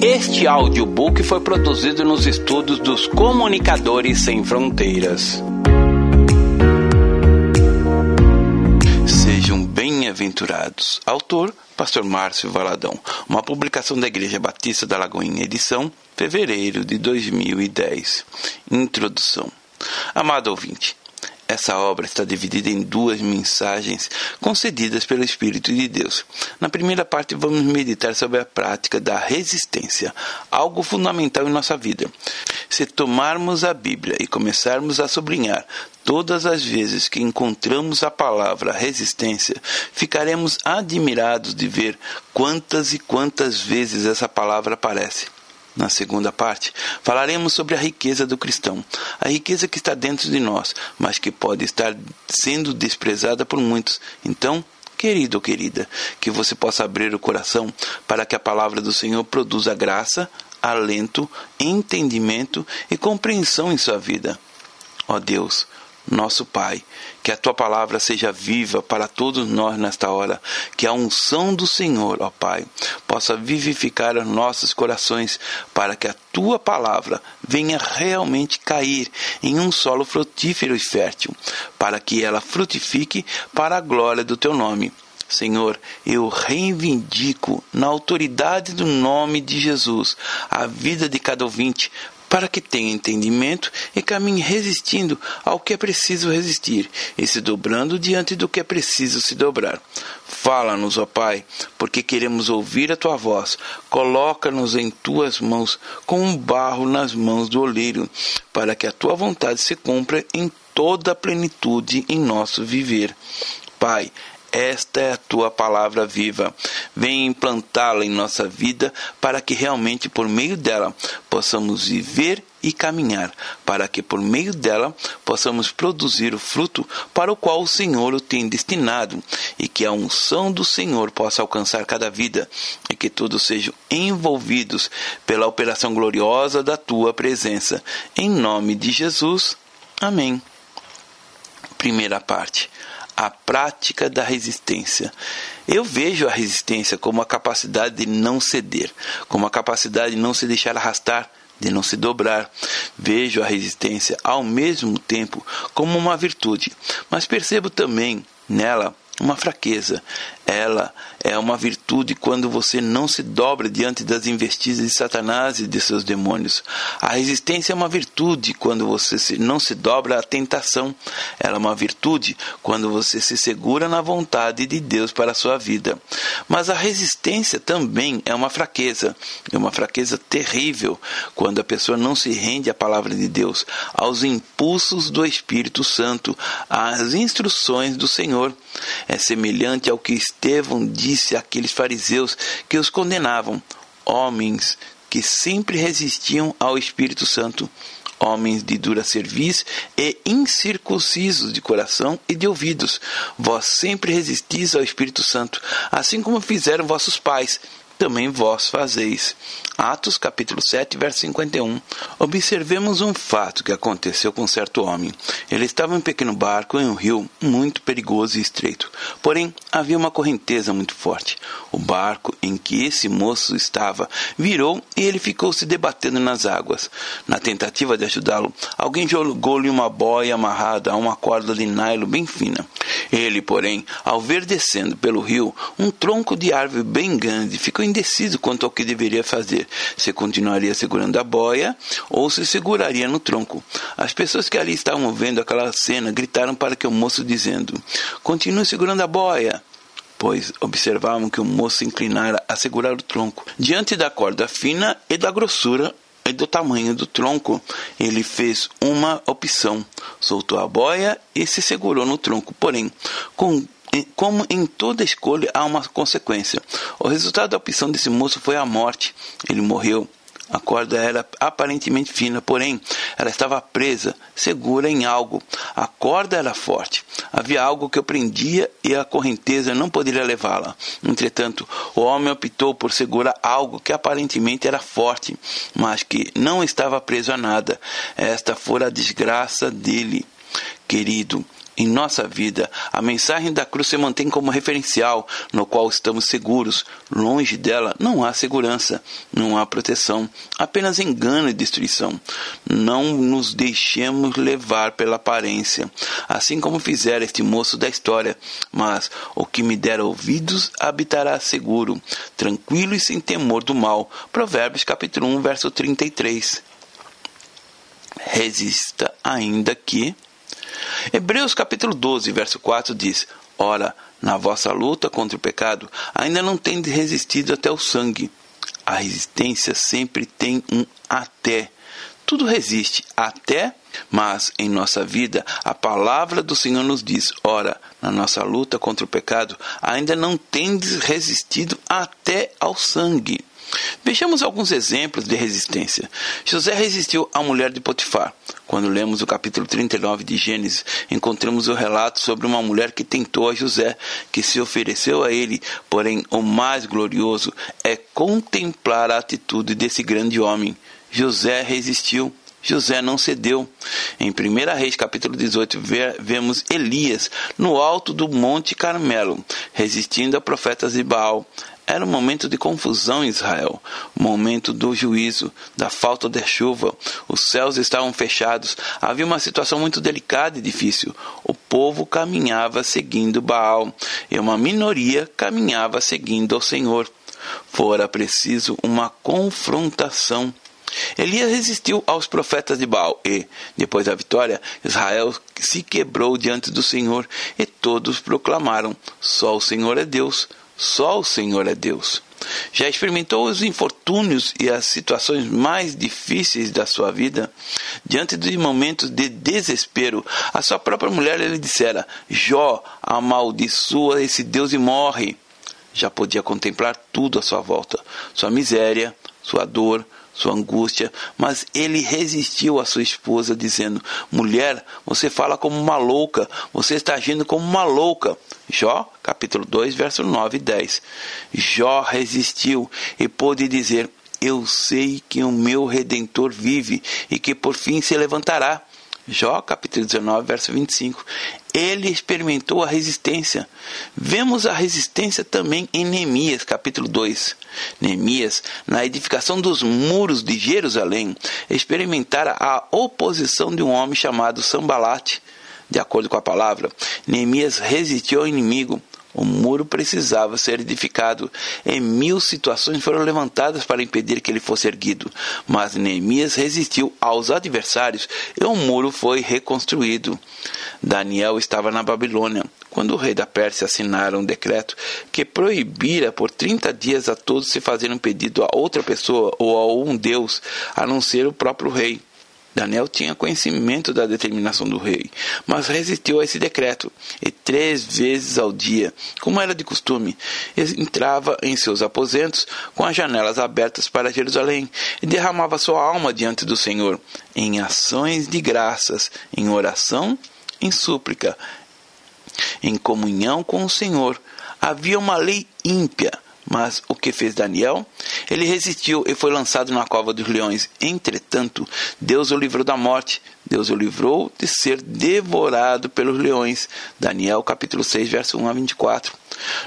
Este audiobook foi produzido nos estudos dos Comunicadores Sem Fronteiras. Sejam bem-aventurados. Autor, Pastor Márcio Valadão. Uma publicação da Igreja Batista da Lagoinha, edição, fevereiro de 2010. Introdução. Amado ouvinte, essa obra está dividida em duas mensagens concedidas pelo Espírito de Deus. Na primeira parte, vamos meditar sobre a prática da resistência, algo fundamental em nossa vida. Se tomarmos a Bíblia e começarmos a sublinhar todas as vezes que encontramos a palavra resistência, ficaremos admirados de ver quantas e quantas vezes essa palavra aparece. Na segunda parte, falaremos sobre a riqueza do cristão, a riqueza que está dentro de nós, mas que pode estar sendo desprezada por muitos. Então, querido ou querida, que você possa abrir o coração para que a palavra do Senhor produza graça, alento, entendimento e compreensão em sua vida. Ó Deus, nosso Pai, que a tua palavra seja viva para todos nós nesta hora, que a unção do Senhor, ó Pai, possa vivificar os nossos corações, para que a tua palavra venha realmente cair em um solo frutífero e fértil, para que ela frutifique para a glória do teu nome. Senhor, eu reivindico na autoridade do nome de Jesus a vida de cada ouvinte, para que tenha entendimento e caminhe resistindo ao que é preciso resistir e se dobrando diante do que é preciso se dobrar. Fala-nos, ó Pai, porque queremos ouvir a tua voz. Coloca-nos em tuas mãos, como um barro nas mãos do oleiro, para que a tua vontade se cumpra em toda a plenitude em nosso viver. Pai, esta é a tua palavra viva. Vem implantá-la em nossa vida para que realmente por meio dela possamos viver e caminhar, para que por meio dela possamos produzir o fruto para o qual o Senhor o tem destinado, e que a unção do Senhor possa alcançar cada vida, e que todos sejam envolvidos pela operação gloriosa da tua presença. Em nome de Jesus. Amém. Primeira parte a prática da resistência. Eu vejo a resistência como a capacidade de não ceder, como a capacidade de não se deixar arrastar, de não se dobrar. Vejo a resistência ao mesmo tempo como uma virtude, mas percebo também nela uma fraqueza. Ela é uma virtude quando você não se dobra diante das investidas de Satanás e de seus demônios. A resistência é uma virtude quando você não se dobra à tentação. Ela é uma virtude quando você se segura na vontade de Deus para a sua vida. Mas a resistência também é uma fraqueza, é uma fraqueza terrível quando a pessoa não se rende à palavra de Deus, aos impulsos do Espírito Santo, às instruções do Senhor. É semelhante ao que Estevão disse àqueles fariseus que os condenavam, homens que sempre resistiam ao Espírito Santo, homens de dura cerviz e incircuncisos de coração e de ouvidos. Vós sempre resistis ao Espírito Santo, assim como fizeram vossos pais também vós fazeis. Atos capítulo 7, verso 51. Observemos um fato que aconteceu com certo homem. Ele estava em um pequeno barco em um rio muito perigoso e estreito. Porém, havia uma correnteza muito forte. O barco em que esse moço estava virou e ele ficou se debatendo nas águas. Na tentativa de ajudá-lo, alguém jogou-lhe uma boia amarrada a uma corda de nylon bem fina. Ele, porém, ao ver descendo pelo rio um tronco de árvore bem grande, ficou indeciso quanto ao que deveria fazer: se continuaria segurando a boia ou se seguraria no tronco. As pessoas que ali estavam vendo aquela cena gritaram para que o moço, dizendo: Continue segurando a boia pois observavam que o moço inclinara a segurar o tronco. Diante da corda fina e da grossura e do tamanho do tronco, ele fez uma opção: soltou a boia e se segurou no tronco. Porém, com como em toda escolha há uma consequência. O resultado da opção desse moço foi a morte. Ele morreu. A corda era aparentemente fina, porém ela estava presa, segura em algo. A corda era forte. Havia algo que o prendia e a correnteza não poderia levá-la. Entretanto, o homem optou por segurar algo que aparentemente era forte, mas que não estava preso a nada. Esta fora a desgraça dele. Querido, Em nossa vida, a mensagem da cruz se mantém como referencial no qual estamos seguros. Longe dela não há segurança, não há proteção, apenas engano e destruição. Não nos deixemos levar pela aparência, assim como fizera este moço da história. Mas o que me der ouvidos habitará seguro, tranquilo e sem temor do mal. Provérbios capítulo 1, verso 33. Resista ainda que Hebreus capítulo 12, verso 4 diz: Ora, na vossa luta contra o pecado, ainda não tendes resistido até o sangue. A resistência sempre tem um até. Tudo resiste até, mas em nossa vida a palavra do Senhor nos diz: ora, na nossa luta contra o pecado, ainda não tendes resistido até ao sangue. Vejamos alguns exemplos de resistência. José resistiu à mulher de Potifar. Quando lemos o capítulo 39 de Gênesis, encontramos o relato sobre uma mulher que tentou a José, que se ofereceu a ele, porém o mais glorioso é contemplar a atitude desse grande homem. José resistiu. José não cedeu. Em 1 Reis, capítulo 18, vemos Elias no alto do Monte Carmelo, resistindo a profetas de Baal. Era um momento de confusão em Israel, momento do juízo, da falta de chuva. Os céus estavam fechados, havia uma situação muito delicada e difícil. O povo caminhava seguindo Baal e uma minoria caminhava seguindo ao Senhor. Fora preciso uma confrontação. Elias resistiu aos profetas de Baal e, depois da vitória, Israel se quebrou diante do Senhor e todos proclamaram: Só o Senhor é Deus. Só o Senhor é Deus. Já experimentou os infortúnios e as situações mais difíceis da sua vida? Diante de momentos de desespero, a sua própria mulher lhe dissera: Jó, amaldiçoa esse Deus e morre. Já podia contemplar tudo à sua volta: sua miséria, sua dor, sua angústia, mas ele resistiu à sua esposa, dizendo: Mulher, você fala como uma louca, você está agindo como uma louca. Jó, capítulo 2, verso 9 e 10. Jó resistiu e pôde dizer: Eu sei que o meu redentor vive e que por fim se levantará. Jó, capítulo 19, verso 25. Ele experimentou a resistência. Vemos a resistência também em Neemias, capítulo 2. Neemias, na edificação dos muros de Jerusalém, experimentara a oposição de um homem chamado Sambalate. De acordo com a palavra, Neemias resistiu ao inimigo, o muro precisava ser edificado. Em mil situações foram levantadas para impedir que ele fosse erguido, mas Neemias resistiu aos adversários e o muro foi reconstruído. Daniel estava na Babilônia quando o rei da Pérsia assinara um decreto que proibira por 30 dias a todos se fazerem um pedido a outra pessoa ou a um deus, a não ser o próprio rei. Daniel tinha conhecimento da determinação do rei, mas resistiu a esse decreto, e três vezes ao dia, como era de costume, entrava em seus aposentos com as janelas abertas para Jerusalém e derramava sua alma diante do Senhor, em ações de graças, em oração, em súplica, em comunhão com o Senhor. Havia uma lei ímpia mas o que fez Daniel? Ele resistiu e foi lançado na cova dos leões. Entretanto, Deus o livrou da morte. Deus o livrou de ser devorado pelos leões. Daniel capítulo 6, verso 1 a 24.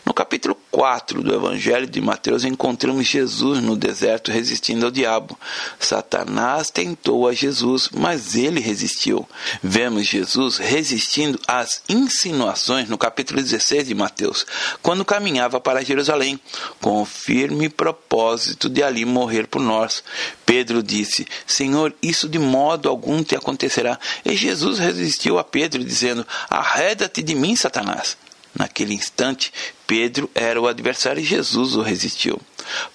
No capítulo 4 do Evangelho de Mateus encontramos Jesus no deserto resistindo ao diabo. Satanás tentou a Jesus, mas ele resistiu. Vemos Jesus resistindo às insinuações no capítulo 16 de Mateus, quando caminhava para Jerusalém, com o firme propósito de ali morrer por nós. Pedro disse: Senhor, isso de modo algum te acontecerá. E Jesus resistiu a Pedro, dizendo: Arreda-te de mim, Satanás. Naquele instante, Pedro era o adversário e Jesus o resistiu.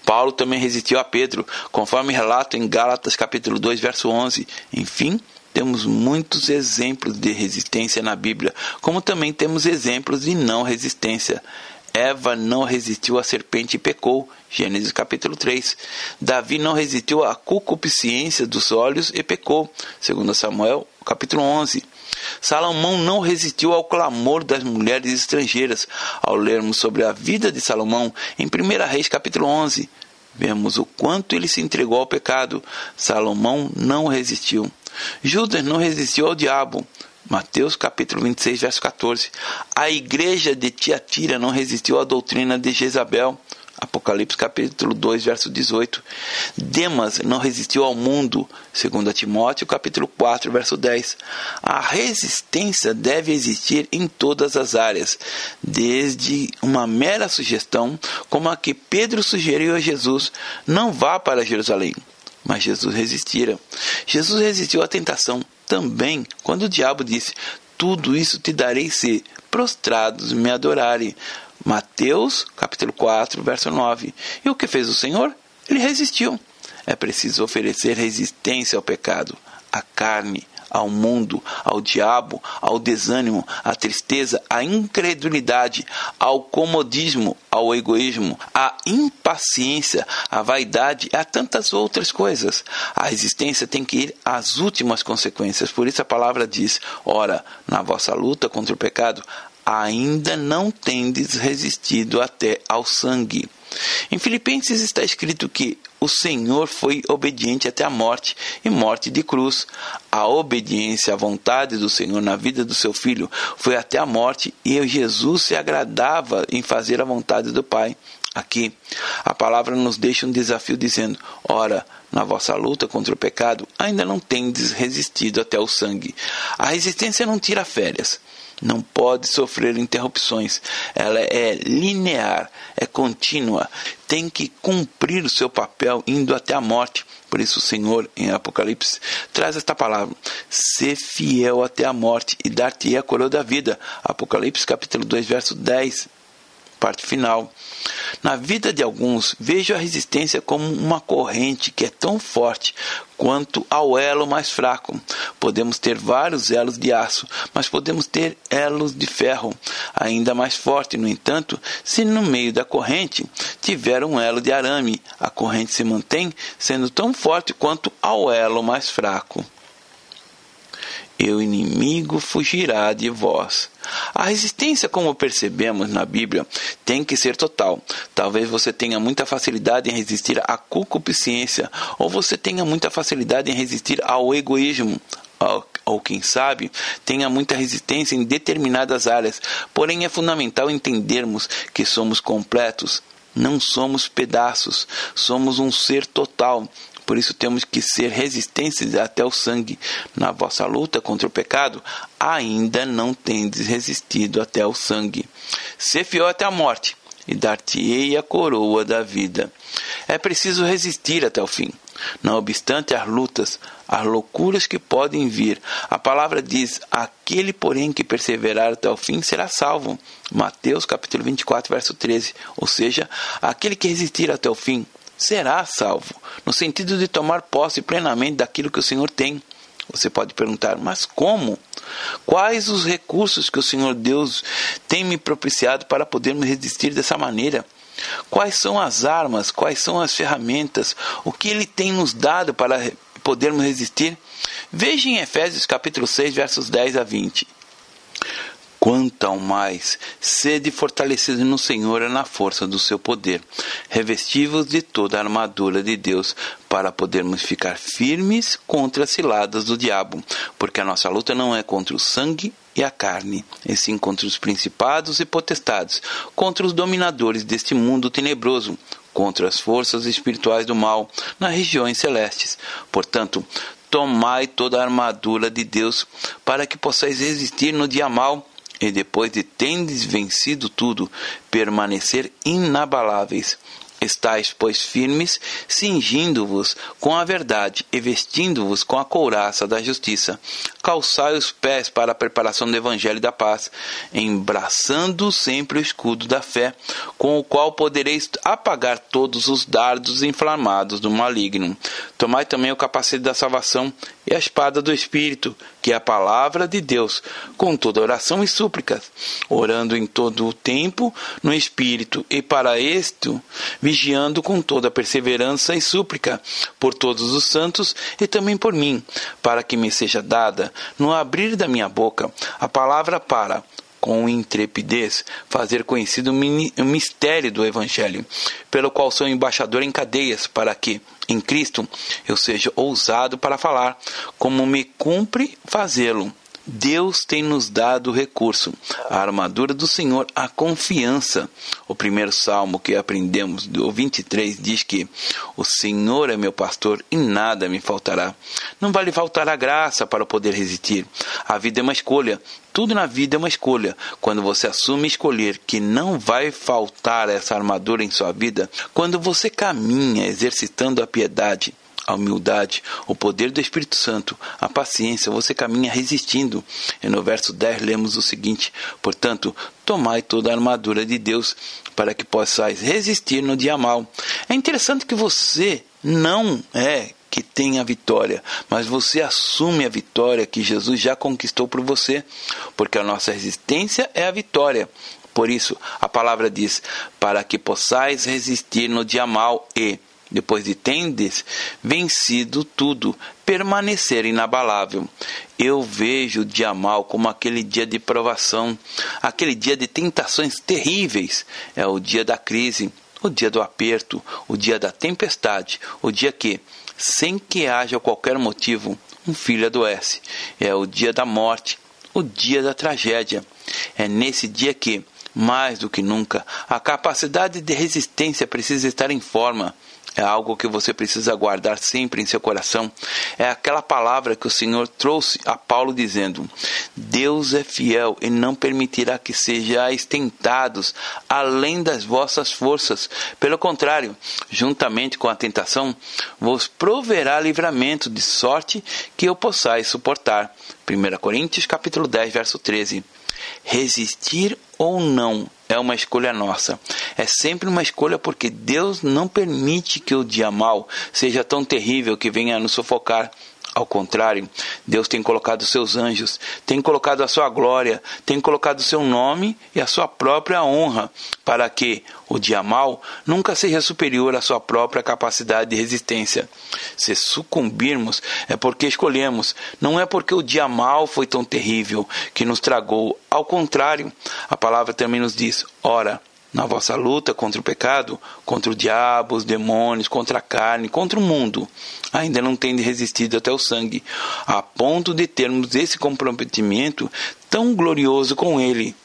Paulo também resistiu a Pedro, conforme relato em Gálatas capítulo 2, verso 11. Enfim, temos muitos exemplos de resistência na Bíblia, como também temos exemplos de não resistência. Eva não resistiu à serpente e pecou. Gênesis capítulo 3. Davi não resistiu à concupiscência dos olhos e pecou. Segundo Samuel, capítulo 11. Salomão não resistiu ao clamor das mulheres estrangeiras. Ao lermos sobre a vida de Salomão em 1 Reis capítulo 11, vemos o quanto ele se entregou ao pecado. Salomão não resistiu. Judas não resistiu ao diabo. Mateus capítulo 26, verso 14. A igreja de Tiatira não resistiu à doutrina de Jezabel. Apocalipse capítulo 2, verso 18. Demas não resistiu ao mundo, segundo Timóteo capítulo 4, verso 10. A resistência deve existir em todas as áreas, desde uma mera sugestão, como a que Pedro sugeriu a Jesus: não vá para Jerusalém. Mas Jesus resistira. Jesus resistiu à tentação também quando o diabo disse: Tudo isso te darei se prostrados me adorarem. Mateus, capítulo 4, verso 9. E o que fez o Senhor? Ele resistiu. É preciso oferecer resistência ao pecado, à carne, ao mundo, ao diabo, ao desânimo, à tristeza, à incredulidade, ao comodismo, ao egoísmo, à impaciência, à vaidade a tantas outras coisas. A resistência tem que ir às últimas consequências. Por isso a palavra diz: ora, na vossa luta contra o pecado, ainda não tendes resistido até ao sangue. Em Filipenses está escrito que o Senhor foi obediente até a morte e morte de cruz. A obediência à vontade do Senhor na vida do seu filho foi até a morte e Jesus se agradava em fazer a vontade do Pai. Aqui, a palavra nos deixa um desafio dizendo: Ora, na vossa luta contra o pecado, ainda não tendes resistido até o sangue. A resistência não tira férias não pode sofrer interrupções. Ela é linear, é contínua, tem que cumprir o seu papel indo até a morte. Por isso o Senhor, em Apocalipse, traz esta palavra: ser fiel até a morte e dar-te a coroa da vida. Apocalipse capítulo 2, verso 10 parte final. Na vida de alguns, vejo a resistência como uma corrente que é tão forte quanto ao elo mais fraco. Podemos ter vários elos de aço, mas podemos ter elos de ferro ainda mais forte. No entanto, se no meio da corrente tiver um elo de arame, a corrente se mantém sendo tão forte quanto ao elo mais fraco e o inimigo fugirá de vós. A resistência, como percebemos na Bíblia, tem que ser total. Talvez você tenha muita facilidade em resistir à concupiscência, ou você tenha muita facilidade em resistir ao egoísmo, ou, quem sabe, tenha muita resistência em determinadas áreas. Porém, é fundamental entendermos que somos completos, não somos pedaços, somos um ser total. Por isso temos que ser resistentes até o sangue. Na vossa luta contra o pecado, ainda não tendes resistido até o sangue. Ser fiel até a morte, e dar-te-ei a coroa da vida. É preciso resistir até o fim. Não obstante as lutas, as loucuras que podem vir, a palavra diz: aquele, porém, que perseverar até o fim será salvo. Mateus capítulo 24, verso 13. Ou seja, aquele que resistir até o fim será salvo, no sentido de tomar posse plenamente daquilo que o Senhor tem. Você pode perguntar, mas como? Quais os recursos que o Senhor Deus tem me propiciado para podermos resistir dessa maneira? Quais são as armas? Quais são as ferramentas? O que Ele tem nos dado para podermos resistir? Veja em Efésios capítulo 6, versos 10 a 20. Quanto ao mais, sede fortalecidos no Senhor e na força do seu poder, revestivos de toda a armadura de Deus, para podermos ficar firmes contra as ciladas do diabo, porque a nossa luta não é contra o sangue e a carne, e sim contra os principados e potestades, contra os dominadores deste mundo tenebroso, contra as forças espirituais do mal nas regiões celestes. Portanto, tomai toda a armadura de Deus, para que possais resistir no dia mal e depois de tendes vencido tudo, permanecer inabaláveis. Estais, pois, firmes, cingindo-vos com a verdade e vestindo-vos com a couraça da justiça. Calçai os pés para a preparação do evangelho da paz, embraçando sempre o escudo da fé, com o qual podereis apagar todos os dardos inflamados do maligno. Tomai também o capacete da salvação e a espada do Espírito, que é a palavra de Deus, com toda oração e súplicas, orando em todo o tempo no Espírito, e para isto vigiando com toda perseverança e súplica por todos os santos e também por mim, para que me seja dada, no abrir da minha boca, a palavra para com intrepidez, fazer conhecido o mistério do Evangelho, pelo qual sou embaixador em cadeias, para que, em Cristo, eu seja ousado para falar, como me cumpre fazê-lo Deus tem nos dado o recurso, a armadura do Senhor, a confiança. O primeiro salmo que aprendemos, do 23, diz que o Senhor é meu pastor e nada me faltará. Não vai lhe faltar a graça para poder resistir. A vida é uma escolha. Tudo na vida é uma escolha. Quando você assume escolher que não vai faltar essa armadura em sua vida, quando você caminha exercitando a piedade, a humildade, o poder do Espírito Santo, a paciência, você caminha resistindo. E no verso 10 lemos o seguinte: Portanto, tomai toda a armadura de Deus para que possais resistir no dia mal. É interessante que você não é que tem a vitória, mas você assume a vitória que Jesus já conquistou por você, porque a nossa resistência é a vitória. Por isso, a palavra diz: para que possais resistir no dia mal e depois de tendes vencido tudo, permanecer inabalável. Eu vejo o dia mal como aquele dia de provação, aquele dia de tentações terríveis. É o dia da crise, o dia do aperto, o dia da tempestade, o dia que, sem que haja qualquer motivo, um filho adoece. É o dia da morte, o dia da tragédia. É nesse dia que, mais do que nunca, a capacidade de resistência precisa estar em forma é algo que você precisa guardar sempre em seu coração. É aquela palavra que o Senhor trouxe a Paulo dizendo: Deus é fiel e não permitirá que sejais tentados além das vossas forças. Pelo contrário, juntamente com a tentação, vos proverá livramento de sorte que eu possais suportar. 1 Coríntios capítulo 10, verso 13. Resistir ou não é uma escolha nossa. É sempre uma escolha porque Deus não permite que o dia mal seja tão terrível que venha nos sufocar. Ao contrário, Deus tem colocado seus anjos, tem colocado a sua glória, tem colocado o seu nome e a sua própria honra, para que o dia mal nunca seja superior à sua própria capacidade de resistência. Se sucumbirmos, é porque escolhemos, não é porque o dia mal foi tão terrível que nos tragou. Ao contrário, a palavra também nos diz: ora, na vossa luta contra o pecado, contra o diabo, os demônios, contra a carne, contra o mundo, ainda não tende resistido até o sangue, a ponto de termos esse comprometimento tão glorioso com ele.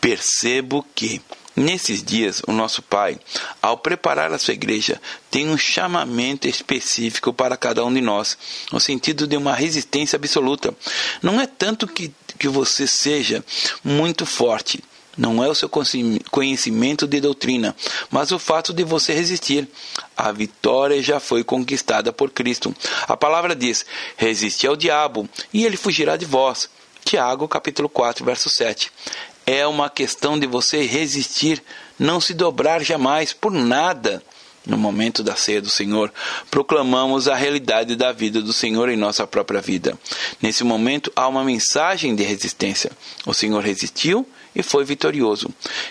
Percebo que Nesses dias, o nosso Pai, ao preparar a sua igreja, tem um chamamento específico para cada um de nós, no sentido de uma resistência absoluta. Não é tanto que, que você seja muito forte, não é o seu conhecimento de doutrina, mas o fato de você resistir. A vitória já foi conquistada por Cristo. A palavra diz: resiste ao diabo e ele fugirá de vós. Tiago, capítulo 4, verso 7. É uma questão de você resistir, não se dobrar jamais por nada. No momento da ceia do Senhor, proclamamos a realidade da vida do Senhor em nossa própria vida. Nesse momento, há uma mensagem de resistência. O Senhor resistiu e foi vitorioso.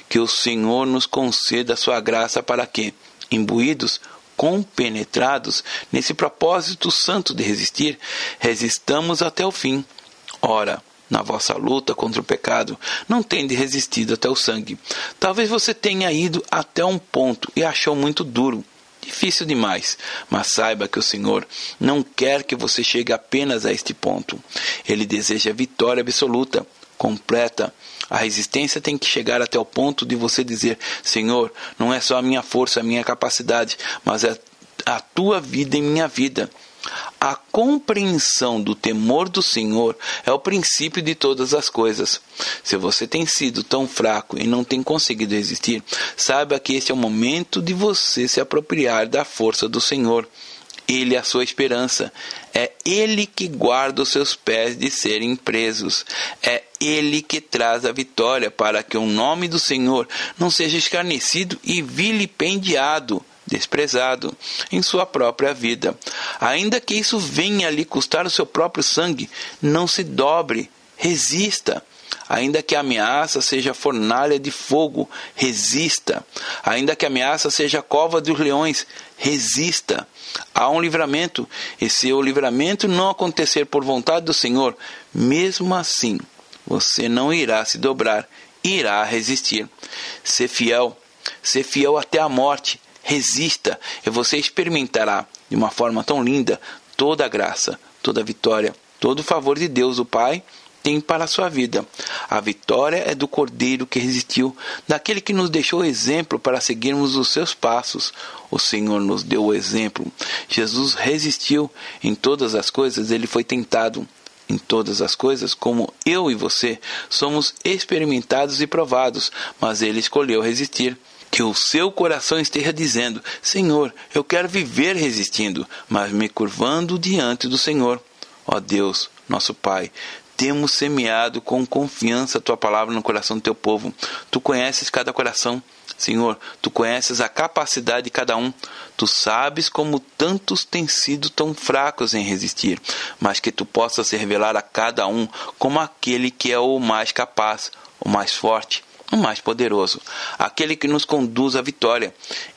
Que o Senhor nos conceda a sua graça para que, imbuídos, compenetrados nesse propósito santo de resistir, resistamos até o fim. Ora, na vossa luta contra o pecado, não tende resistido até o sangue. Talvez você tenha ido até um ponto e achou muito duro, difícil demais, mas saiba que o Senhor não quer que você chegue apenas a este ponto. Ele deseja vitória absoluta, completa, a resistência tem que chegar até o ponto de você dizer: Senhor, não é só a minha força, a minha capacidade, mas é a tua vida em minha vida. A compreensão do temor do Senhor é o princípio de todas as coisas. Se você tem sido tão fraco e não tem conseguido resistir, saiba que este é o momento de você se apropriar da força do Senhor. Ele é a sua esperança. É Ele que guarda os seus pés de serem presos. É Ele que traz a vitória para que o nome do Senhor não seja escarnecido e vilipendiado, desprezado em sua própria vida. Ainda que isso venha lhe custar o seu próprio sangue, não se dobre, resista. Ainda que a ameaça seja fornalha de fogo, resista. Ainda que a ameaça seja cova dos leões, resista. Há um livramento, e se o livramento não acontecer por vontade do Senhor, mesmo assim, você não irá se dobrar, irá resistir. Ser fiel, ser fiel até a morte, resista, e você experimentará de uma forma tão linda toda a graça, toda a vitória, todo o favor de Deus, o Pai, tem para a sua vida. A vitória é do Cordeiro que resistiu, daquele que nos deixou exemplo para seguirmos os seus passos. O Senhor nos deu o exemplo. Jesus resistiu em todas as coisas, ele foi tentado em todas as coisas, como eu e você somos experimentados e provados, mas ele escolheu resistir. Que o seu coração esteja dizendo: Senhor, eu quero viver resistindo, mas me curvando diante do Senhor. Ó Deus, nosso Pai, temos semeado com confiança a tua palavra no coração do teu povo. Tu conheces cada coração. Senhor, tu conheces a capacidade de cada um. Tu sabes como tantos têm sido tão fracos em resistir, mas que tu possas revelar a cada um como aquele que é o mais capaz, o mais forte o mais poderoso, aquele que nos conduz à vitória.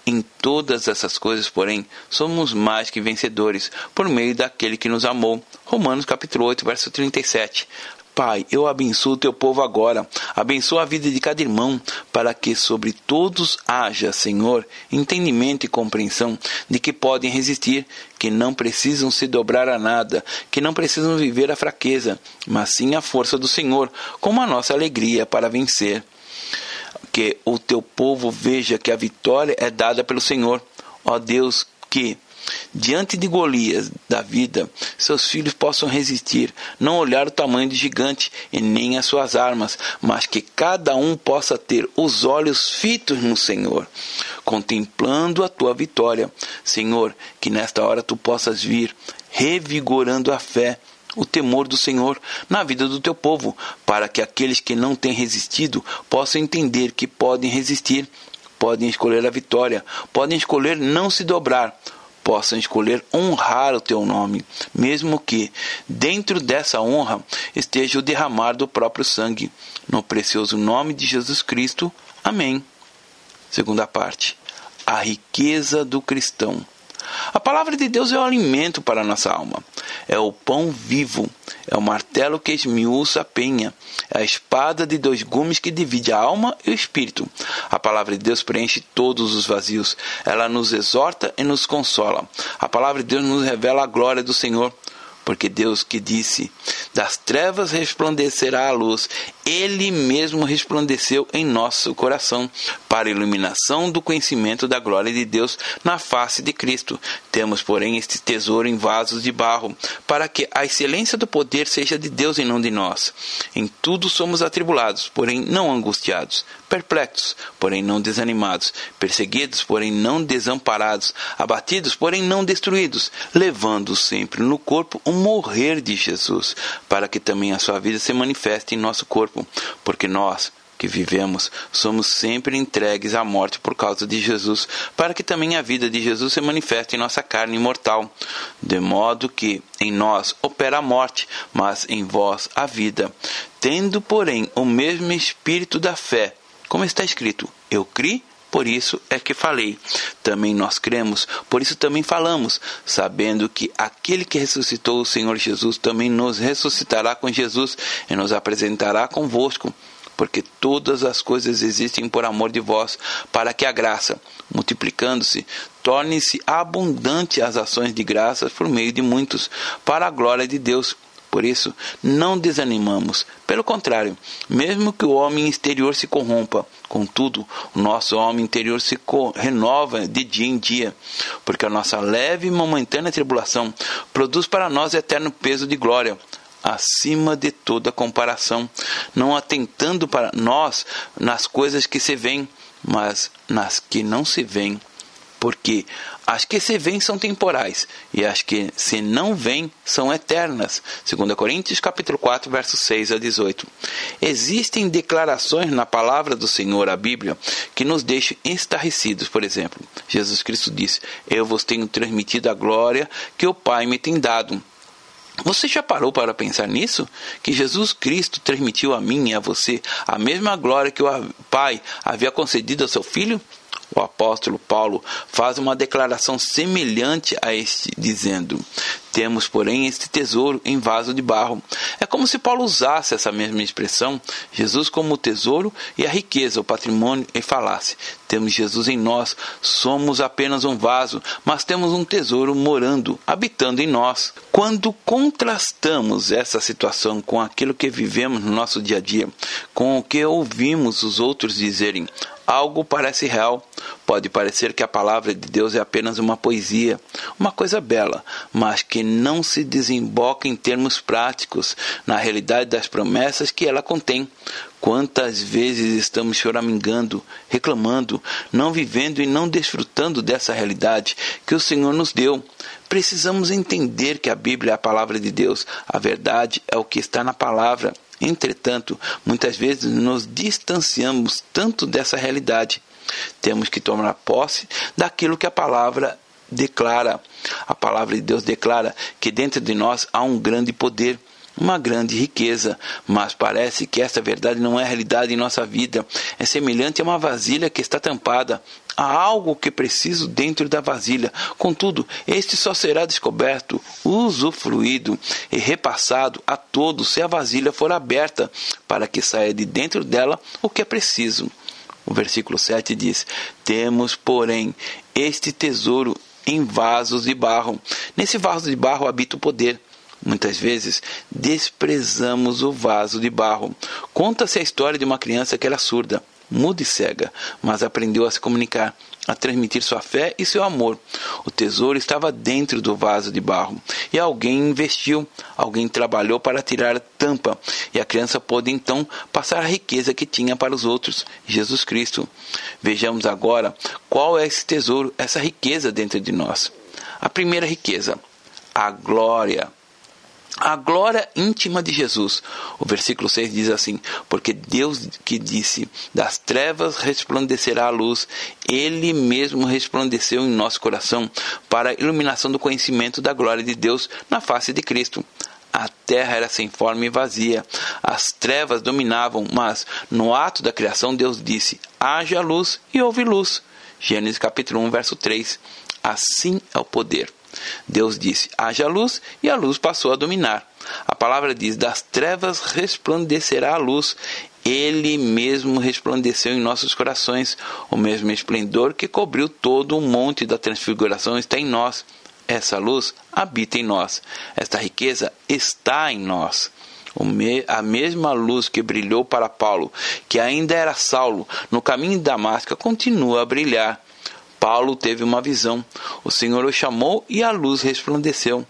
Em todas essas coisas, porém, somos mais que vencedores por meio daquele que nos amou. Romanos capítulo 8, verso 37. Pai, eu abençoo o teu povo agora. Abençoa a vida de cada irmão, para que sobre todos haja, Senhor, entendimento e compreensão de que podem resistir, que não precisam se dobrar a nada, que não precisam viver a fraqueza, mas sim a força do Senhor, como a nossa alegria para vencer que o teu povo veja que a vitória é dada pelo Senhor. Ó Deus, que diante de Golias da vida, seus filhos possam resistir, não olhar o tamanho do gigante e nem as suas armas, mas que cada um possa ter os olhos fitos no Senhor, contemplando a tua vitória. Senhor, que nesta hora tu possas vir revigorando a fé o temor do Senhor na vida do teu povo, para que aqueles que não têm resistido possam entender que podem resistir, podem escolher a vitória, podem escolher não se dobrar, possam escolher honrar o teu nome, mesmo que dentro dessa honra esteja o derramar do próprio sangue. No precioso nome de Jesus Cristo. Amém. Segunda parte. A riqueza do cristão. A palavra de Deus é o alimento para a nossa alma, é o pão vivo, é o martelo que esmiuça a penha, é a espada de dois gumes que divide a alma e o espírito. A palavra de Deus preenche todos os vazios, ela nos exorta e nos consola. A palavra de Deus nos revela a glória do Senhor. Porque Deus que disse: Das trevas resplandecerá a luz, Ele mesmo resplandeceu em nosso coração, para a iluminação do conhecimento da glória de Deus na face de Cristo. Temos, porém, este tesouro em vasos de barro, para que a excelência do poder seja de Deus e não de nós. Em tudo somos atribulados, porém não angustiados, perplexos, porém não desanimados, perseguidos, porém não desamparados, abatidos, porém não destruídos, levando sempre no corpo o morrer de Jesus, para que também a sua vida se manifeste em nosso corpo, porque nós, que vivemos, somos sempre entregues à morte por causa de Jesus, para que também a vida de Jesus se manifeste em nossa carne mortal, de modo que em nós opera a morte, mas em vós a vida. Tendo, porém, o mesmo espírito da fé, como está escrito: Eu criei por isso é que falei. Também nós cremos, por isso também falamos, sabendo que aquele que ressuscitou o Senhor Jesus também nos ressuscitará com Jesus e nos apresentará convosco. Porque todas as coisas existem por amor de vós, para que a graça, multiplicando-se, torne-se abundante as ações de graças por meio de muitos, para a glória de Deus. Por isso, não desanimamos. Pelo contrário, mesmo que o homem exterior se corrompa, contudo, o nosso homem interior se renova de dia em dia, porque a nossa leve e momentânea tribulação produz para nós eterno peso de glória acima de toda comparação, não atentando para nós nas coisas que se veem, mas nas que não se veem porque as que se vêm são temporais e as que se não vêm são eternas. 2 Coríntios capítulo 4, versos 6 a 18. Existem declarações na palavra do Senhor, a Bíblia, que nos deixam estarrecidos. Por exemplo, Jesus Cristo disse: Eu vos tenho transmitido a glória que o Pai me tem dado. Você já parou para pensar nisso? Que Jesus Cristo transmitiu a mim e a você a mesma glória que o Pai havia concedido ao seu Filho? O apóstolo Paulo faz uma declaração semelhante a este, dizendo: Temos, porém, este tesouro em vaso de barro. É como se Paulo usasse essa mesma expressão, Jesus como o tesouro e a riqueza, o patrimônio, e falasse: Temos Jesus em nós, somos apenas um vaso, mas temos um tesouro morando, habitando em nós. Quando contrastamos essa situação com aquilo que vivemos no nosso dia a dia, com o que ouvimos os outros dizerem, algo parece real. Pode parecer que a palavra de Deus é apenas uma poesia, uma coisa bela, mas que não se desemboca em termos práticos, na realidade das promessas que ela contém. Quantas vezes estamos choramingando, reclamando, não vivendo e não desfrutando dessa realidade que o Senhor nos deu? Precisamos entender que a Bíblia é a palavra de Deus, a verdade é o que está na palavra Entretanto, muitas vezes nos distanciamos tanto dessa realidade. Temos que tomar posse daquilo que a palavra declara. A palavra de Deus declara que dentro de nós há um grande poder uma grande riqueza, mas parece que essa verdade não é realidade em nossa vida. É semelhante a uma vasilha que está tampada. Há algo que preciso dentro da vasilha. Contudo, este só será descoberto, usufruído e repassado a todos se a vasilha for aberta, para que saia de dentro dela o que é preciso. O versículo 7 diz: Temos, porém, este tesouro em vasos de barro. Nesse vaso de barro habita o poder. Muitas vezes desprezamos o vaso de barro. Conta-se a história de uma criança que era surda, muda e cega, mas aprendeu a se comunicar, a transmitir sua fé e seu amor. O tesouro estava dentro do vaso de barro e alguém investiu, alguém trabalhou para tirar a tampa e a criança pôde então passar a riqueza que tinha para os outros, Jesus Cristo. Vejamos agora qual é esse tesouro, essa riqueza dentro de nós. A primeira riqueza, a glória a glória íntima de Jesus. O versículo 6 diz assim: Porque Deus que disse: Das trevas resplandecerá a luz, Ele mesmo resplandeceu em nosso coração para a iluminação do conhecimento da glória de Deus na face de Cristo. A terra era sem forma e vazia, as trevas dominavam, mas no ato da criação Deus disse: Haja luz e houve luz. Gênesis capítulo 1, verso 3. Assim é o poder. Deus disse: haja luz, e a luz passou a dominar. A palavra diz: das trevas resplandecerá a luz. Ele mesmo resplandeceu em nossos corações. O mesmo esplendor que cobriu todo o monte da transfiguração está em nós. Essa luz habita em nós. Esta riqueza está em nós. A mesma luz que brilhou para Paulo, que ainda era Saulo, no caminho de Damasco, continua a brilhar. Paulo teve uma visão. O Senhor o chamou e a luz resplandeceu.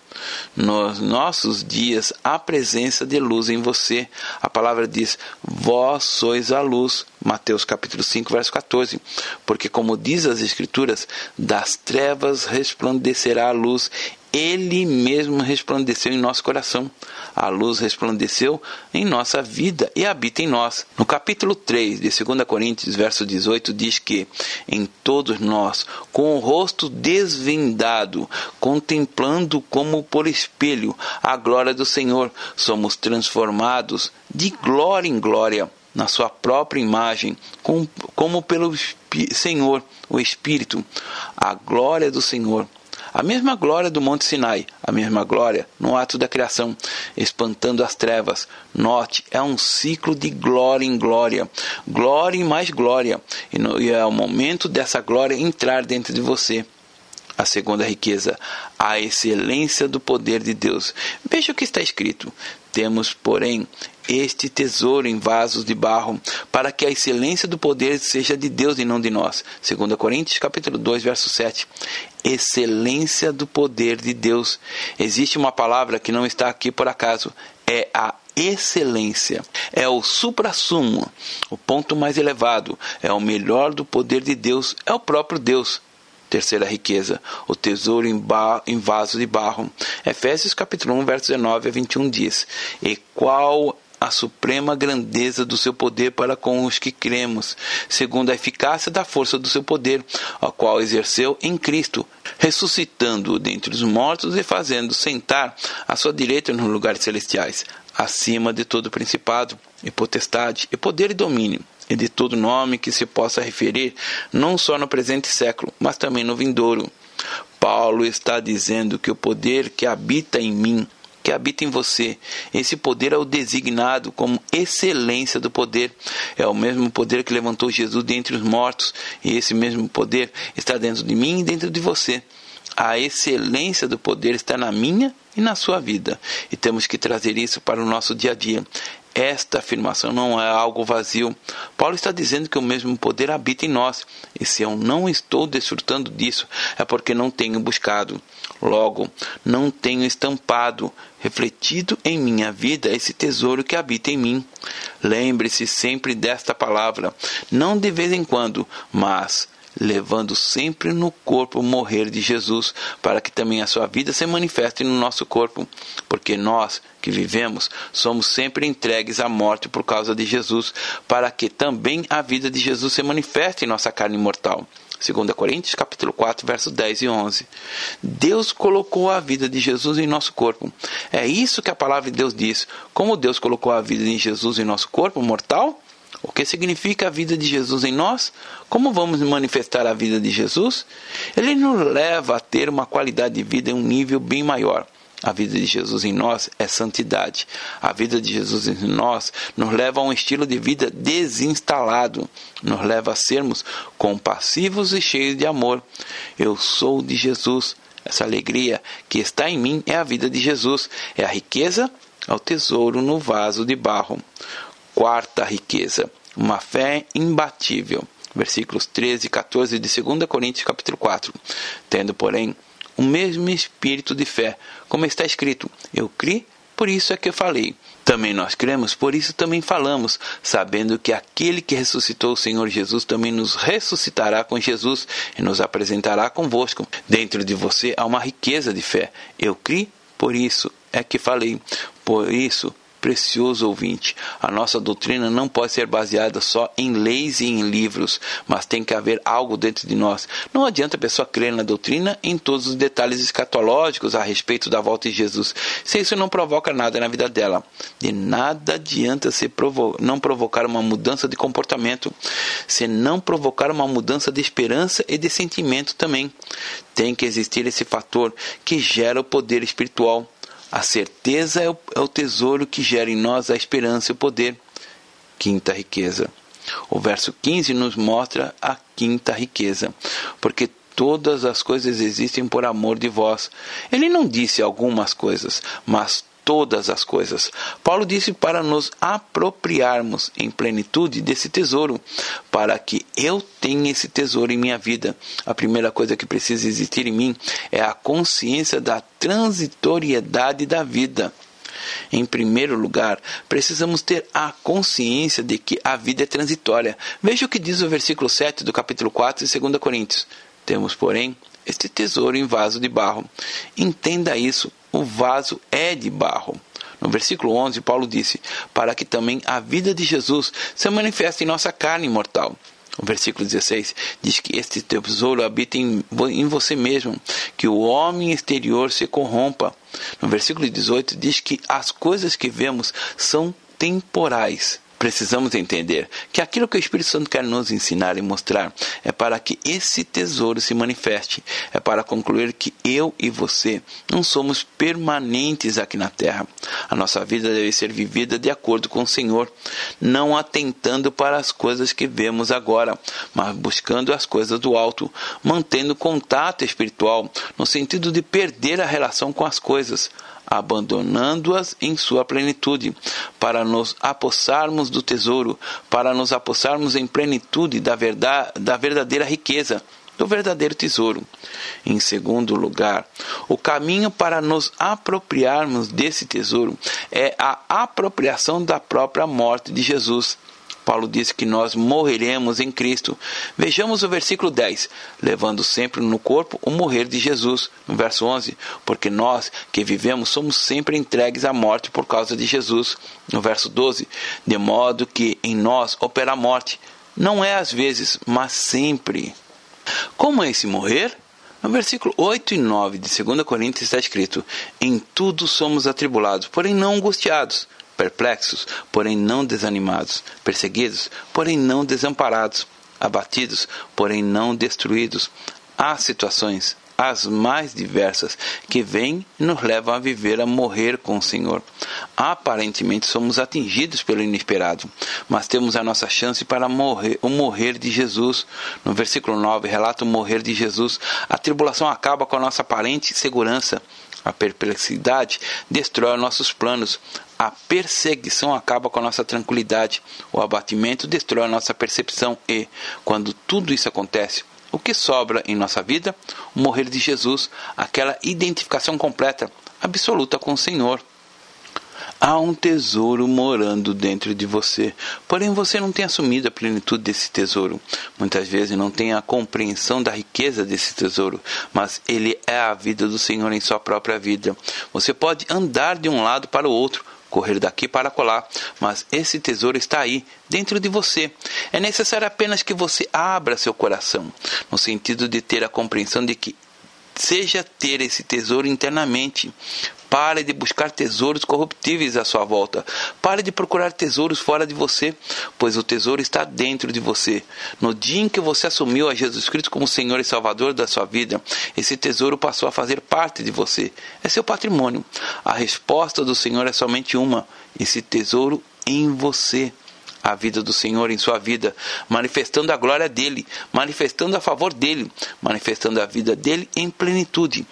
Nos nossos dias há presença de luz em você. A palavra diz: Vós sois a luz. Mateus capítulo 5, verso 14. Porque como diz as escrituras, das trevas resplandecerá a luz ele mesmo resplandeceu em nosso coração. A luz resplandeceu em nossa vida e habita em nós. No capítulo 3 de 2 Coríntios, verso 18, diz que em todos nós, com o rosto desvendado, contemplando como por espelho a glória do Senhor, somos transformados de glória em glória na sua própria imagem, como pelo Senhor, o Espírito, a glória do Senhor a mesma glória do Monte Sinai, a mesma glória no ato da criação, espantando as trevas. Note, é um ciclo de glória em glória, glória em mais glória, e, no, e é o momento dessa glória entrar dentro de você. A segunda riqueza, a excelência do poder de Deus. Veja o que está escrito: temos, porém, este tesouro em vasos de barro, para que a excelência do poder seja de Deus e não de nós. 2 Coríntios capítulo 2, verso 7. Excelência do poder de Deus. Existe uma palavra que não está aqui por acaso, é a excelência. É o suprassumo, o ponto mais elevado, é o melhor do poder de Deus, é o próprio Deus. Terceira riqueza, o tesouro em, em vaso de barro. Efésios capítulo 1, verso 19 a 21 diz: E qual a suprema grandeza do seu poder para com os que cremos, segundo a eficácia da força do seu poder, a qual exerceu em Cristo, ressuscitando-o dentre os mortos e fazendo sentar à sua direita nos lugares celestiais, acima de todo principado, e potestade, e poder e domínio, e de todo nome que se possa referir, não só no presente século, mas também no vindouro. Paulo está dizendo que o poder que habita em mim, que habita em você, esse poder é o designado como excelência do poder. É o mesmo poder que levantou Jesus dentre os mortos, e esse mesmo poder está dentro de mim e dentro de você. A excelência do poder está na minha e na sua vida, e temos que trazer isso para o nosso dia a dia. Esta afirmação não é algo vazio. Paulo está dizendo que o mesmo poder habita em nós, e se eu não estou desfrutando disso, é porque não tenho buscado. Logo, não tenho estampado, refletido em minha vida esse tesouro que habita em mim. Lembre-se sempre desta palavra, não de vez em quando, mas levando sempre no corpo o morrer de Jesus, para que também a sua vida se manifeste no nosso corpo, porque nós que vivemos somos sempre entregues à morte por causa de Jesus, para que também a vida de Jesus se manifeste em nossa carne mortal. 2 Coríntios capítulo 4, versos 10 e 11. Deus colocou a vida de Jesus em nosso corpo. É isso que a palavra de Deus diz. Como Deus colocou a vida de Jesus em nosso corpo mortal, o que significa a vida de Jesus em nós? Como vamos manifestar a vida de Jesus? Ele nos leva a ter uma qualidade de vida em um nível bem maior. A vida de Jesus em nós é santidade. A vida de Jesus em nós nos leva a um estilo de vida desinstalado, nos leva a sermos compassivos e cheios de amor. Eu sou de Jesus. Essa alegria que está em mim é a vida de Jesus, é a riqueza, é o tesouro no vaso de barro. Quarta riqueza, uma fé imbatível. Versículos 13 e 14 de 2 Coríntios capítulo 4. Tendo, porém, o mesmo espírito de fé, como está escrito: Eu criei, por isso é que eu falei. Também nós cremos, por isso também falamos, sabendo que aquele que ressuscitou o Senhor Jesus também nos ressuscitará com Jesus e nos apresentará convosco. Dentro de você há uma riqueza de fé. Eu criei, por isso é que falei. Por isso, precioso ouvinte, a nossa doutrina não pode ser baseada só em leis e em livros, mas tem que haver algo dentro de nós. Não adianta a pessoa crer na doutrina em todos os detalhes escatológicos a respeito da volta de Jesus, se isso não provoca nada na vida dela. De nada adianta se provo não provocar uma mudança de comportamento, se não provocar uma mudança de esperança e de sentimento também. Tem que existir esse fator que gera o poder espiritual. A certeza é o, é o tesouro que gera em nós a esperança e o poder. Quinta riqueza. O verso 15 nos mostra a quinta riqueza, porque todas as coisas existem por amor de vós. Ele não disse algumas coisas, mas todas as coisas. Paulo disse para nos apropriarmos em plenitude desse tesouro, para que eu tenha esse tesouro em minha vida. A primeira coisa que precisa existir em mim é a consciência da transitoriedade da vida. Em primeiro lugar, precisamos ter a consciência de que a vida é transitória. Veja o que diz o versículo 7 do capítulo 4 de 2 Coríntios. Temos, porém, este tesouro em vaso de barro. Entenda isso o vaso é de barro. No versículo 11, Paulo disse: Para que também a vida de Jesus se manifeste em nossa carne mortal. O versículo 16 diz que este tesouro habita em, em você mesmo, que o homem exterior se corrompa. No versículo 18 diz que as coisas que vemos são temporais Precisamos entender que aquilo que o Espírito Santo quer nos ensinar e mostrar é para que esse tesouro se manifeste, é para concluir que eu e você não somos permanentes aqui na terra. A nossa vida deve ser vivida de acordo com o Senhor, não atentando para as coisas que vemos agora, mas buscando as coisas do alto, mantendo contato espiritual, no sentido de perder a relação com as coisas abandonando-as em sua plenitude, para nos apossarmos do tesouro, para nos apossarmos em plenitude da, verdade, da verdadeira riqueza, do verdadeiro tesouro. Em segundo lugar, o caminho para nos apropriarmos desse tesouro é a apropriação da própria morte de Jesus. Paulo diz que nós morreremos em Cristo. Vejamos o versículo 10, levando sempre no corpo o morrer de Jesus. No verso 11, porque nós que vivemos somos sempre entregues à morte por causa de Jesus. No verso 12, de modo que em nós opera a morte, não é às vezes, mas sempre. Como é esse morrer? No versículo 8 e 9 de 2 Coríntios está escrito: Em tudo somos atribulados, porém não angustiados perplexos, porém não desanimados, perseguidos, porém não desamparados, abatidos, porém não destruídos. Há situações, as mais diversas, que vêm e nos levam a viver, a morrer com o Senhor. Aparentemente somos atingidos pelo inesperado, mas temos a nossa chance para morrer, o morrer de Jesus. No versículo 9 relata o morrer de Jesus. A tribulação acaba com a nossa aparente segurança. A perplexidade destrói nossos planos. A perseguição acaba com a nossa tranquilidade. O abatimento destrói a nossa percepção. E, quando tudo isso acontece, o que sobra em nossa vida? O morrer de Jesus, aquela identificação completa, absoluta com o Senhor. Há um tesouro morando dentro de você, porém você não tem assumido a plenitude desse tesouro. Muitas vezes não tem a compreensão da riqueza desse tesouro, mas ele é a vida do Senhor em sua própria vida. Você pode andar de um lado para o outro, correr daqui para colar, mas esse tesouro está aí, dentro de você. É necessário apenas que você abra seu coração, no sentido de ter a compreensão de que seja ter esse tesouro internamente. Pare de buscar tesouros corruptíveis à sua volta. Pare de procurar tesouros fora de você, pois o tesouro está dentro de você. No dia em que você assumiu a Jesus Cristo como Senhor e Salvador da sua vida, esse tesouro passou a fazer parte de você. É seu patrimônio. A resposta do Senhor é somente uma: esse tesouro em você a vida do Senhor em sua vida, manifestando a glória dele, manifestando a favor dele, manifestando a vida dele em plenitude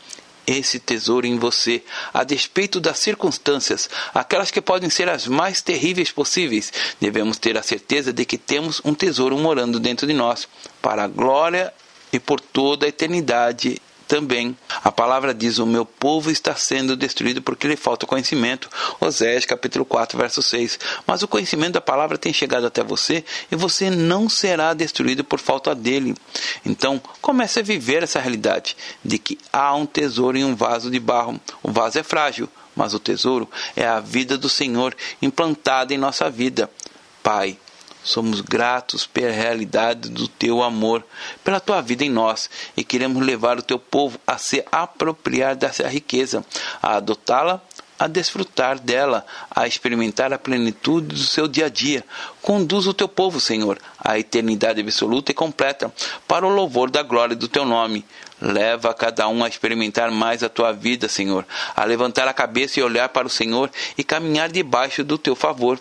esse tesouro em você, a despeito das circunstâncias, aquelas que podem ser as mais terríveis possíveis. Devemos ter a certeza de que temos um tesouro morando dentro de nós, para a glória e por toda a eternidade também. A palavra diz: O meu povo está sendo destruído porque lhe falta conhecimento. Oséias capítulo 4, verso 6. Mas o conhecimento da palavra tem chegado até você e você não será destruído por falta dele. Então, comece a viver essa realidade de que há um tesouro em um vaso de barro. O vaso é frágil, mas o tesouro é a vida do Senhor implantada em nossa vida. Pai, Somos gratos pela realidade do teu amor, pela tua vida em nós, e queremos levar o teu povo a se apropriar dessa riqueza, a adotá-la, a desfrutar dela, a experimentar a plenitude do seu dia a dia. Conduz o teu povo, Senhor, à eternidade absoluta e completa, para o louvor da glória do teu nome. Leva cada um a experimentar mais a tua vida, Senhor, a levantar a cabeça e olhar para o Senhor e caminhar debaixo do teu favor.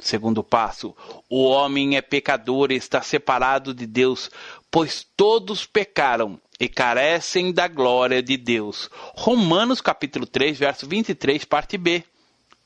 Segundo passo, o homem é pecador e está separado de Deus, pois todos pecaram e carecem da glória de Deus. Romanos capítulo 3, verso 23, parte B.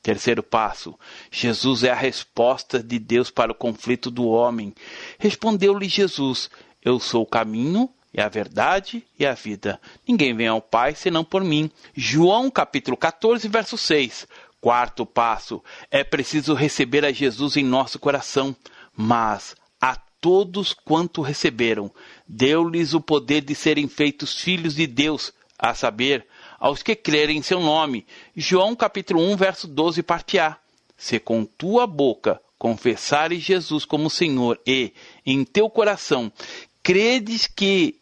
Terceiro passo, Jesus é a resposta de Deus para o conflito do homem. Respondeu-lhe Jesus: Eu sou o caminho, e a verdade e a vida. Ninguém vem ao Pai senão por mim. João capítulo 14, verso 6. Quarto passo: é preciso receber a Jesus em nosso coração, mas a todos quanto receberam, deu-lhes o poder de serem feitos filhos de Deus, a saber, aos que crerem em seu nome. João capítulo 1, verso 12, parte A. Se com tua boca confessares Jesus como Senhor e em teu coração credes que